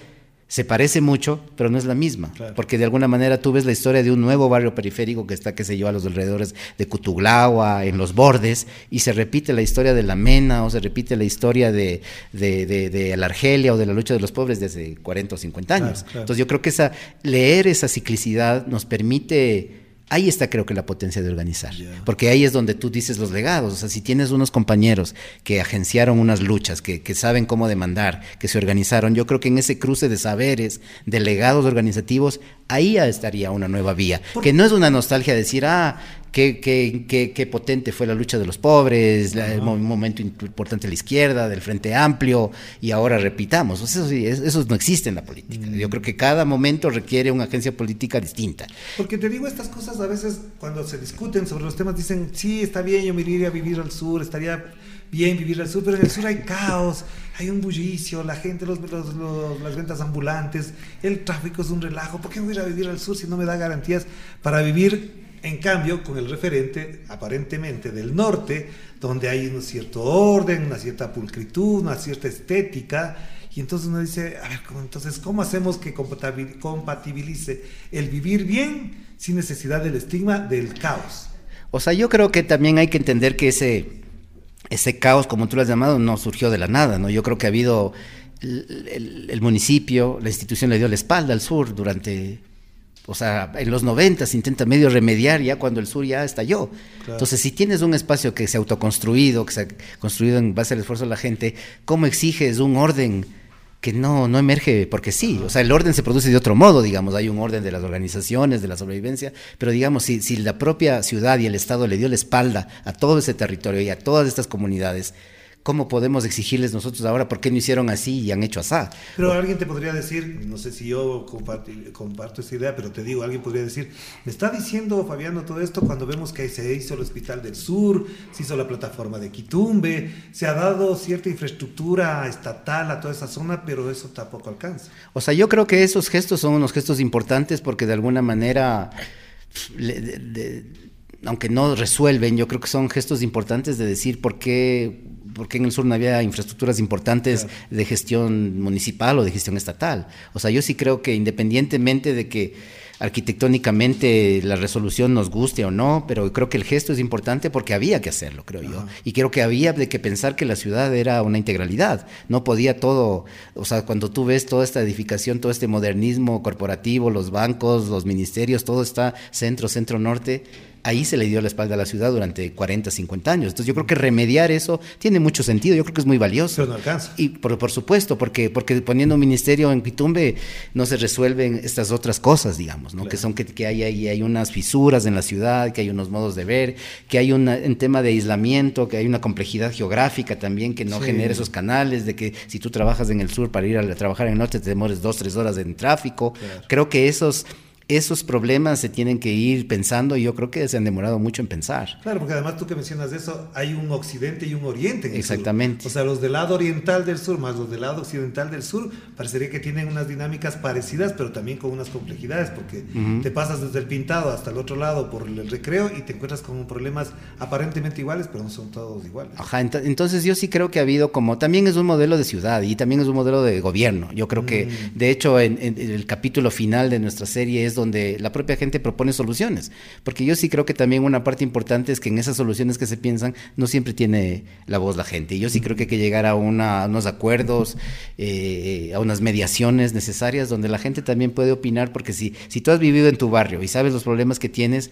se parece mucho, pero no es la misma, Claro. porque de alguna manera tú ves la historia de un nuevo barrio periférico que está, qué sé yo, a los alrededores de Cutuglagua, en los bordes, y se repite la historia de la Mena, o se repite la historia de, de, de, de la Argelia o de la lucha de los pobres desde 40 o 50 años. Claro, claro. Entonces yo creo que esa, leer esa ciclicidad nos permite Ahí está creo que la potencia de organizar, porque ahí es donde tú dices los legados, o sea, si tienes unos compañeros que agenciaron unas luchas, que, que saben cómo demandar, que se organizaron, yo creo que en ese cruce de saberes, de legados organizativos, ahí ya estaría una nueva vía, que no es una nostalgia decir, ah, qué, qué, qué, qué potente fue la lucha de los pobres, la- el mo- momento importante de la izquierda, del Frente Amplio, y ahora repitamos, sea, eso, eso no existe en la política, Mm. yo creo que cada momento requiere una agencia política distinta. Porque te digo, estas cosas a veces cuando se discuten sobre los temas dicen, sí, está bien, yo me iría a vivir al sur, estaría bien vivir al sur, pero en el sur hay caos, hay un bullicio, la gente, los, los- los- las ventas ambulantes, el tráfico es un relajo. ¿Por qué voy a ir a vivir al sur si no me da garantías para vivir? En cambio, con el referente aparentemente del norte, donde hay un cierto orden, una cierta pulcritud, una cierta estética, y entonces uno dice, a ver, ¿cómo- entonces, ¿cómo hacemos que compatibilice el vivir bien sin necesidad del estigma del caos? O sea, yo creo que también hay que entender que ese, ese caos, como tú lo has llamado, no surgió de la nada, ¿no? Yo creo que ha habido el municipio, la institución le dio la espalda al sur durante, o sea, en los 90 se intenta medio remediar ya cuando el sur ya estalló. Entonces, si tienes un espacio que se ha autoconstruido, que se ha construido en base al esfuerzo de la gente, ¿cómo exiges un orden? que no, no emerge porque sí, o sea, el orden se produce de otro modo, digamos, hay un orden de las organizaciones, de la sobrevivencia, pero digamos, si, si la propia ciudad y el Estado le dio la espalda a todo ese territorio y a todas estas comunidades, ¿cómo podemos exigirles nosotros ahora por qué no hicieron así y han hecho así? Pero alguien te podría decir, no sé si yo comparti- comparto esa idea, pero te digo, alguien podría decir, me está diciendo Fabiano todo esto cuando vemos que se hizo el Hospital del Sur, se hizo la plataforma de Quitumbe, se ha dado cierta infraestructura estatal a toda esa zona, pero eso tampoco alcanza. O sea, yo creo que esos gestos son unos gestos importantes porque de alguna manera, le- de- de- aunque no resuelven, yo creo que son gestos importantes de decir por qué, por qué en el sur no había infraestructuras importantes de gestión municipal o de gestión estatal. O sea, yo sí creo que independientemente de que arquitectónicamente la resolución nos guste o no, pero creo que el gesto es importante porque había que hacerlo, creo yo. Y creo que había de que pensar que la ciudad era una integralidad. No podía todo, o sea, cuando tú ves toda esta edificación, todo este modernismo corporativo, los bancos, los ministerios, todo está centro, centro norte. Ahí se le dio la espalda a la ciudad durante 40, 50 años. Entonces yo creo que remediar eso tiene mucho sentido, yo creo que es muy valioso. Pero no alcanza. Y por, por supuesto, porque, porque poniendo un ministerio en Pitumbe no se resuelven estas otras cosas, digamos, ¿no? Que son que, que hay, hay, hay unas fisuras en la ciudad, que hay unos modos de ver, que hay una, un tema de aislamiento, que hay una complejidad geográfica también que no Sí. genera esos canales, de que si tú trabajas en el sur para ir a trabajar en el norte te demores dos, tres horas en tráfico. Creo que esos, esos problemas se tienen que ir pensando y yo creo que se han demorado mucho en pensar. Claro, porque además tú que mencionas eso, hay un occidente y un oriente. En el sur. Exactamente. O sea, los del lado oriental del sur más los del lado occidental del sur, parecería que tienen unas dinámicas parecidas, pero también con unas complejidades, porque te pasas desde el pintado hasta el otro lado por el recreo y te encuentras con problemas aparentemente iguales, pero no son todos iguales. Ajá, ent- entonces yo sí creo que ha habido como, también es un modelo de ciudad y también es un modelo de gobierno. Yo creo que, de hecho, en- en el capítulo final de nuestra serie es donde la propia gente propone soluciones, porque yo sí creo que también una parte importante es que en esas soluciones que se piensan no siempre tiene la voz la gente. Y yo sí creo que hay que llegar a, una- a unos acuerdos, eh, a unas mediaciones necesarias donde la gente también puede opinar, porque si, si tú has vivido en tu barrio y sabes los problemas que tienes,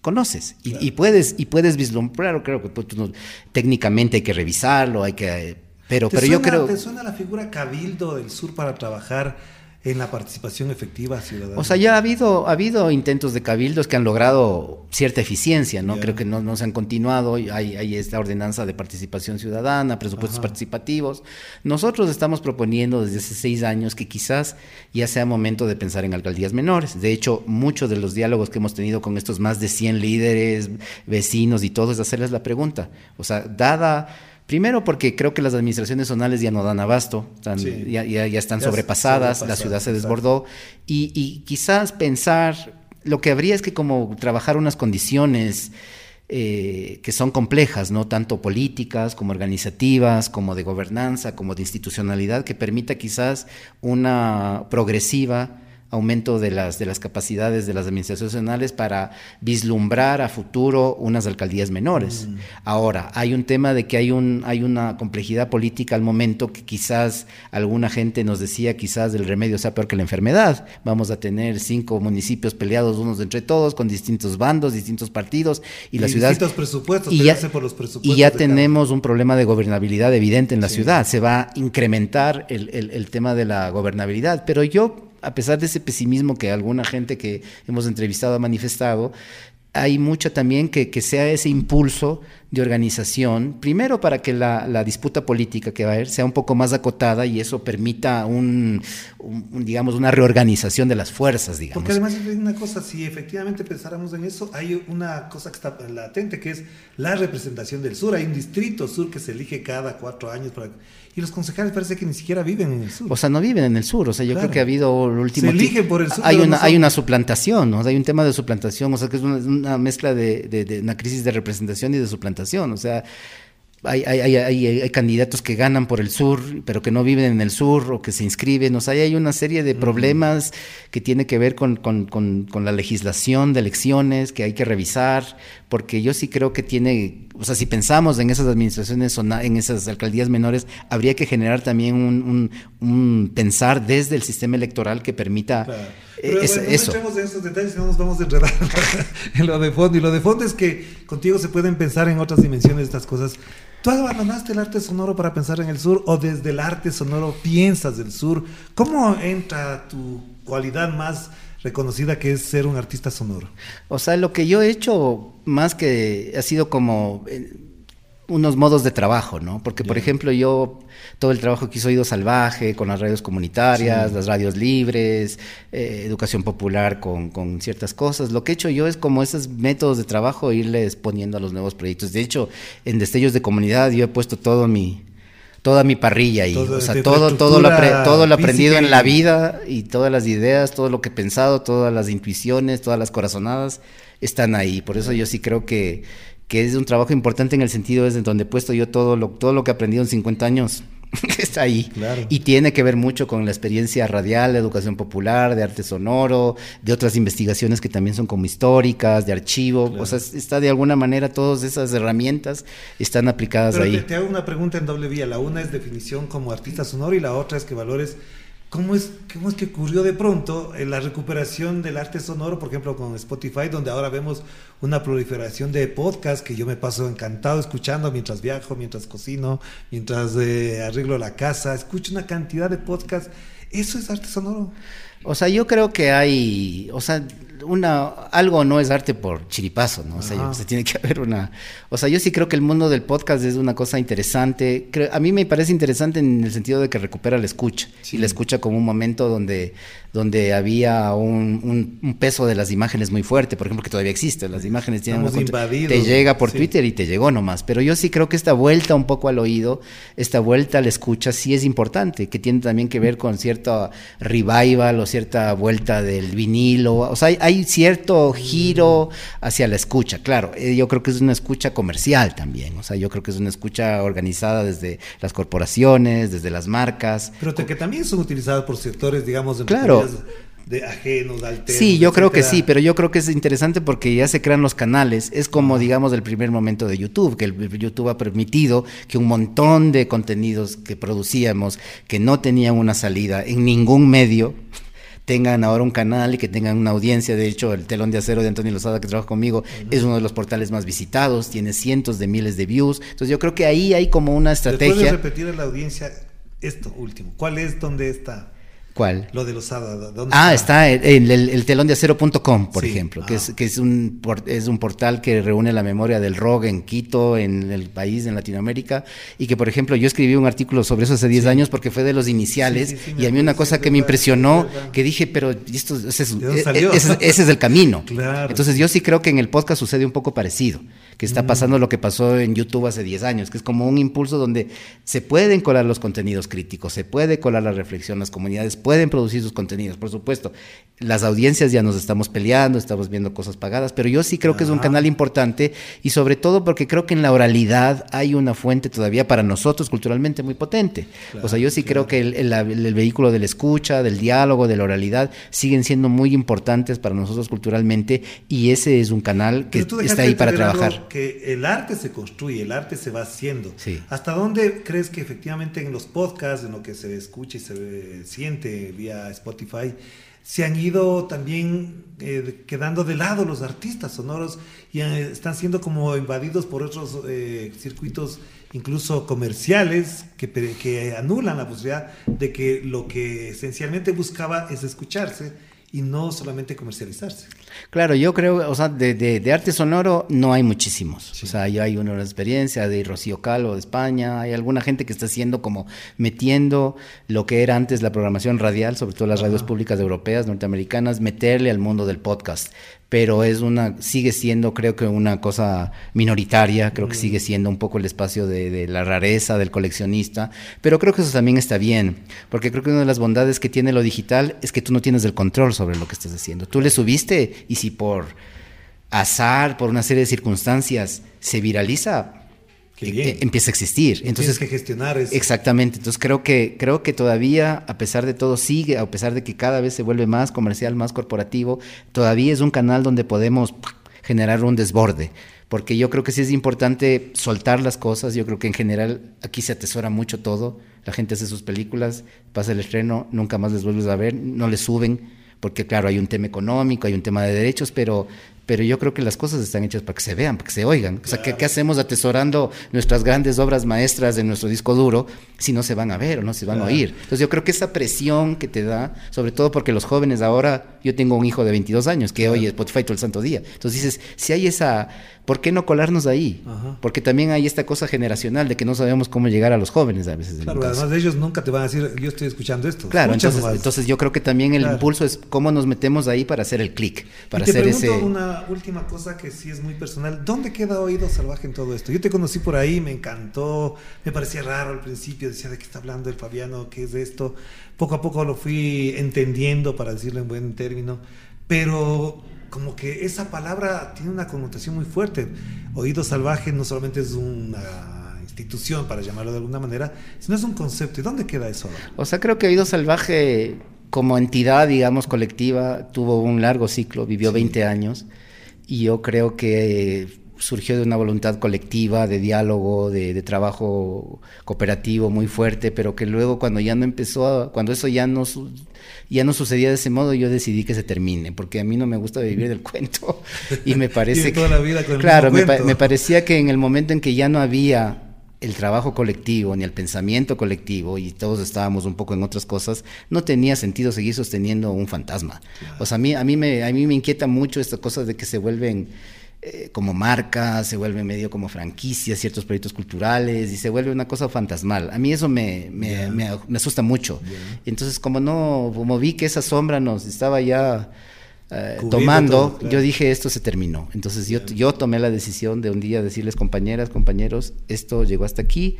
conoces y, y puedes y puedes vislumbrar creo que pues, no, técnicamente hay que revisarlo hay que pero ¿Te pero yo creo ¿Te suena la figura cabildo del sur para trabajar en la participación efectiva ciudadana? o sea ya ha habido ha habido intentos de cabildos que han logrado cierta eficiencia no creo que no, no se han continuado hay, hay esta ordenanza de participación ciudadana presupuestos Ajá. participativos. Nosotros estamos proponiendo desde hace seis años que quizás ya sea momento de pensar en alcaldías menores. De hecho muchos de los diálogos que hemos tenido con estos más de 100 líderes vecinos y todo es hacerles la pregunta. O sea dada Primero porque creo que las administraciones zonales ya no dan abasto, están- Sí. ya, ya- ya están Ya sobrepasadas, la ciudad se desbordó. Y, y quizás pensar, lo que habría es que como trabajar unas condiciones eh, que son complejas, no tanto políticas como organizativas, como de gobernanza, como de institucionalidad, que permita quizás una progresiva aumento de las, de las capacidades de las administraciones zonales para vislumbrar a futuro unas alcaldías menores. Ahora, hay un tema de que hay, un, hay una complejidad política al momento que quizás alguna gente nos decía quizás el remedio sea peor que la enfermedad. Vamos a tener cinco municipios peleados unos entre todos, con distintos bandos, distintos partidos, y, Y la ciudad... distintos presupuestos, y ya, por los presupuestos y ya cada- tenemos un problema de gobernabilidad evidente en la Sí. ciudad. Se va a incrementar el, el- el tema de la gobernabilidad. Pero yo, a pesar de ese pesimismo que alguna gente que hemos entrevistado ha manifestado, hay mucho también que, que sea ese impulso de organización, primero para que la, la, disputa política que va a haber sea un poco más acotada y eso permita un, un, digamos, una reorganización de las fuerzas, digamos. Porque además hay una cosa, si efectivamente pensáramos en eso, hay una cosa que está latente, que es la representación del sur. Hay un distrito sur que se elige cada cuatro años para y los concejales parece que ni siquiera viven en el sur. O sea, no viven en el sur. O sea, yo creo que ha habido el último. Se eligen por el sur. Hay una, hay una suplantación, ¿no? O sea, hay un tema de suplantación. O sea, que es una, una mezcla de, de, de, una crisis de representación y de suplantación. O sea, hay, hay, hay, hay, candidatos que ganan por el sur, pero que no viven en el sur o que se inscriben. O sea, hay una serie de problemas que tiene que ver con, con, con, con, la legislación de elecciones que hay que revisar, porque yo sí creo que tiene, o sea, si pensamos en esas administraciones, en esas alcaldías menores, habría que generar también un, un, un pensar desde el sistema electoral que permita... Claro. Pero es, bueno, no eso. echemos de esos detalles, no nos vamos a enredar [LAUGHS] en lo de fondo. Y lo de fondo es que contigo se pueden pensar en otras dimensiones de estas cosas. ¿Tú abandonaste el arte sonoro para pensar en el sur o desde el arte sonoro piensas del sur? ¿Cómo entra tu cualidad más reconocida que es ser un artista sonoro? O sea, lo que yo he hecho más que ha sido como eh, unos modos de trabajo, ¿no? Porque, por ejemplo, yo todo el trabajo que hizo Oído Salvaje con las radios comunitarias, sí. las radios libres, eh, educación popular con, con, ciertas cosas. Lo que he hecho yo es como esos métodos de trabajo irles poniendo a los nuevos proyectos. De hecho, en Destellos de Comunidad yo he puesto todo mi toda mi parrilla ahí, todo, o sea, todo, todo lo, todo lo aprendido en la vida y todas las ideas, todo lo que he pensado, todas las intuiciones, todas las corazonadas están ahí. Por eso yo sí creo que, que es un trabajo importante en el sentido desde donde he puesto yo todo lo, todo lo que he aprendido en 50 años [LAUGHS] está ahí. Claro. Y tiene que ver mucho con la experiencia radial, de educación popular, de arte sonoro, de otras investigaciones que también son como históricas, de archivo. Claro. O sea, está de alguna manera todas esas herramientas están aplicadas Pero ahí. Te, te hago una pregunta en doble vía. La una es definición como artista sonoro y la otra es que valores ¿Cómo es, ¿Cómo es que ocurrió de pronto en la recuperación del arte sonoro, por ejemplo, con Spotify, donde ahora vemos una proliferación de podcasts que yo me paso encantado escuchando mientras viajo, mientras cocino, mientras eh, arreglo la casa, escucho una cantidad de podcasts. ¿Eso es arte sonoro? O sea, yo creo que hay, o sea, una, algo no es arte por chiripazo, ¿no? O sea, se tiene que [LAUGHS] haber una... O sea, yo sí creo que el mundo del podcast es una cosa interesante. Creo, a mí me parece interesante en el sentido de que recupera la escucha. Sí. Y la escucha como un momento donde, donde había un, un, un, peso de las imágenes muy fuerte, por ejemplo, que todavía existe. Las imágenes tienen... Una invadidos, te llega por sí. Twitter y te llegó nomás. Pero yo sí creo que esta vuelta un poco al oído, esta vuelta a la escucha sí es importante, que tiene también que ver con cierta revival o cierta vuelta del vinilo. O sea, hay, hay cierto giro hacia la escucha, claro, eh, yo creo que es una escucha comercial también, o sea, yo creo que es una escucha organizada desde las corporaciones, desde las marcas. Pero que también son utilizadas por sectores, digamos, claro. De ajenos, alternos. Sí, yo etcétera. creo que sí, pero yo creo que es interesante porque ya se crean los canales. Es como, digamos, el primer momento de YouTube, que el YouTube ha permitido que un montón de contenidos que producíamos, que no tenían una salida en ningún medio, tengan ahora un canal y que tengan una audiencia. De hecho, el telón de acero de Antonio Lozada, que trabaja conmigo, uh -huh. es uno de los portales más visitados, tiene cientos de miles de views. Entonces, yo creo que ahí hay como una estrategia. ¿Puedes repetir a la audiencia esto último? ¿Cuál es donde está? ¿Cuál? Lo de los ¿dónde Ah, está, está en el, el por sí. ejemplo, que, ah. es, que es, un, es un portal que reúne la memoria del rock en Quito, en el país, en Latinoamérica, y que, por ejemplo, yo escribí un artículo sobre eso hace 10 sí. años porque fue de los iniciales, sí, y a mí una cosa que me impresionó, que dije, pero esto, ese, es, ese, ese es el camino. [LAUGHS] claro. Entonces yo sí creo que en el podcast sucede un poco parecido que está pasando lo que pasó en YouTube hace 10 años, que es como un impulso donde se pueden colar los contenidos críticos, se puede colar la reflexión, las comunidades pueden producir sus contenidos, por supuesto. Las audiencias ya nos estamos peleando, estamos viendo cosas pagadas, pero yo sí creo que es un canal importante y sobre todo porque creo que en la oralidad hay una fuente todavía para nosotros culturalmente muy potente. Claro, o sea, yo sí claro. creo que el, el, el, vehículo de la escucha, del diálogo, de la oralidad, siguen siendo muy importantes para nosotros culturalmente y ese es un canal que está ahí para trabajar que el arte se construye, el arte se va haciendo. Sí. ¿Hasta dónde crees que efectivamente en los podcasts, en lo que se escucha y se ve, siente vía Spotify, se han ido también eh, quedando de lado los artistas sonoros y eh, están siendo como invadidos por otros eh, circuitos incluso comerciales que, que anulan la posibilidad de que lo que esencialmente buscaba es escucharse y no solamente comercializarse. Claro, yo creo, o sea, de, de, arte sonoro no hay muchísimos. O sea, ya hay una experiencia de Rocío Calvo de España, hay alguna gente que está haciendo como metiendo lo que era antes la programación radial, sobre todo las radios públicas europeas, norteamericanas, meterle al mundo del podcast pero es una, sigue siendo creo que una cosa minoritaria, creo que mm. sigue siendo un poco el espacio de, de, la rareza del coleccionista, pero creo que eso también está bien, porque creo que una de las bondades que tiene lo digital es que tú no tienes el control sobre lo que estás haciendo. Tú le subiste y si por azar, por una serie de circunstancias, se viraliza, eh, empieza a existir. Entonces, Tienes que gestionar eso. Exactamente. Entonces creo que, creo que todavía, a pesar de todo, sigue, a pesar de que cada vez se vuelve más comercial, más corporativo, todavía es un canal donde podemos generar un desborde. Porque yo creo que sí es importante soltar las cosas. Yo creo que en general aquí se atesora mucho todo. La gente hace sus películas, pasa el estreno, nunca más les vuelves a ver, no les suben porque claro, hay un tema económico, hay un tema de derechos, pero pero yo creo que las cosas están hechas para que se vean, para que se oigan. O sea, ¿qué, hacemos atesorando nuestras grandes obras maestras de nuestro disco duro si no se van a ver o no se van a oír? Entonces yo creo que esa presión que te da, sobre todo porque los jóvenes ahora, yo tengo un hijo de 22 años que oye Spotify todo el santo día. Entonces dices, si hay esa ¿por qué no colarnos ahí? Porque también hay esta cosa generacional de que no sabemos cómo llegar a los jóvenes a veces. Claro, además de ellos nunca te van a decir, yo estoy escuchando esto. Claro, entonces, yo creo que también el impulso es cómo nos metemos ahí para hacer el clic, para y te hacer una última cosa que sí es muy personal. ¿Dónde queda Oído Salvaje en todo esto? Yo te conocí por ahí, me encantó, me parecía raro al principio, decía de qué está hablando el Fabiano, qué es esto. Poco a poco lo fui entendiendo, para decirlo en buen término, pero como que esa palabra tiene una connotación muy fuerte. Oído salvaje no solamente es una institución, para llamarlo de alguna manera, sino es un concepto. ¿Y dónde queda eso? O sea, creo que Oído Salvaje, como entidad, digamos, colectiva, tuvo un largo ciclo, vivió 20 años, y yo creo que surgió de una voluntad colectiva, de diálogo, de, trabajo cooperativo muy fuerte, pero que luego cuando ya no empezó, cuando eso ya no, ya no sucedía de ese modo, yo decidí que se termine, porque a mí no me gusta vivir del [LAUGHS] cuento y me parece que... la vida con claro, me, me parecía que en el momento en que ya no había el trabajo colectivo ni el pensamiento colectivo y todos estábamos un poco en otras cosas, no tenía sentido seguir sosteniendo un fantasma. O sea, a mí, a mí, me, a mí me inquieta mucho esta cosa de que se vuelven eh, como marca, se vuelve medio como franquicia, ciertos proyectos culturales y se vuelve una cosa fantasmal. A mí eso me, me, me, asusta mucho. Entonces, como no, como vi que esa sombra nos estaba ya eh, tomando, yo dije, esto se terminó. Entonces, yo, yo tomé la decisión de un día decirles, compañeras, compañeros, esto llegó hasta aquí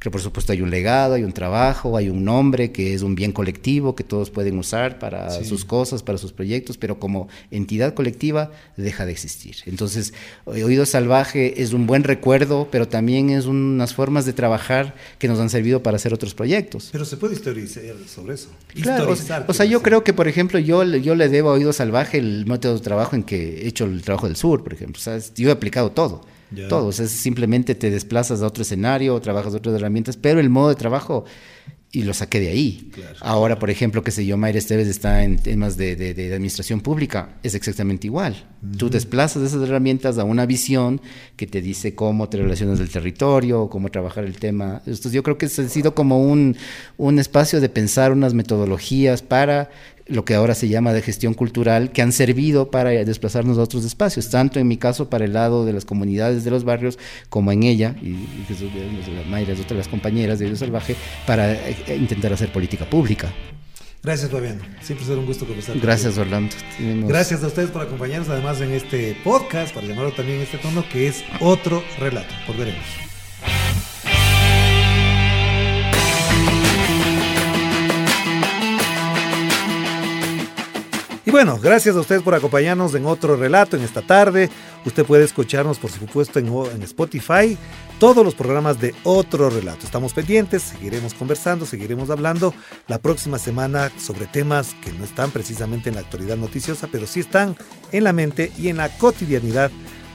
que por supuesto hay un legado, hay un trabajo, hay un nombre que es un bien colectivo que todos pueden usar para sus cosas, para sus proyectos, pero como entidad colectiva deja de existir. Entonces, Oído Salvaje es un buen recuerdo, pero también es unas formas de trabajar que nos han servido para hacer otros proyectos. Pero se puede historizar sobre eso. Claro, o, sea, yo creo que, por ejemplo, yo, yo le debo a Oído Salvaje el método de trabajo en que he hecho el trabajo del sur, por ejemplo. O sea, yo he aplicado todo. Todos, es simplemente te desplazas a otro escenario, trabajas otras herramientas, pero el modo de trabajo y lo saqué de ahí. Ahora, por ejemplo, que sé yo, Mayra Esteves está en temas de, de, administración pública, es exactamente igual. Tú desplazas esas herramientas a una visión que te dice cómo te relacionas del territorio, cómo trabajar el tema. Entonces, yo creo que ha sido como un, un espacio de pensar unas metodologías para lo que ahora se llama de gestión cultural, que han servido para desplazarnos a otros espacios, tanto en mi caso para el lado de las comunidades de los barrios, como en ella, y, Jesús de Mayra es otra de las compañeras de Dios Salvaje, para eh, intentar hacer política pública. Gracias, Fabián. Siempre será un gusto conversar. Gracias, Orlando. Gracias a ustedes por acompañarnos, además, en este podcast, para llamarlo también este tono, que es otro relato. Volveremos. Y bueno, gracias a ustedes por acompañarnos en otro relato en esta tarde. Usted puede escucharnos, por supuesto, en, Spotify, todos los programas de otro relato. Estamos pendientes, seguiremos conversando, seguiremos hablando la próxima semana sobre temas que no están precisamente en la actualidad noticiosa, pero sí están en la mente y en la cotidianidad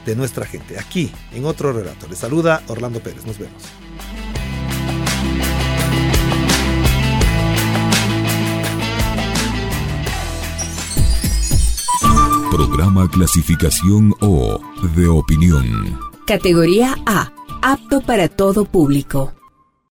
de nuestra gente. Aquí, en otro relato. Les saluda Orlando Pérez. Nos vemos. Programa clasificación O de opinión. Categoría A. Apto para todo público.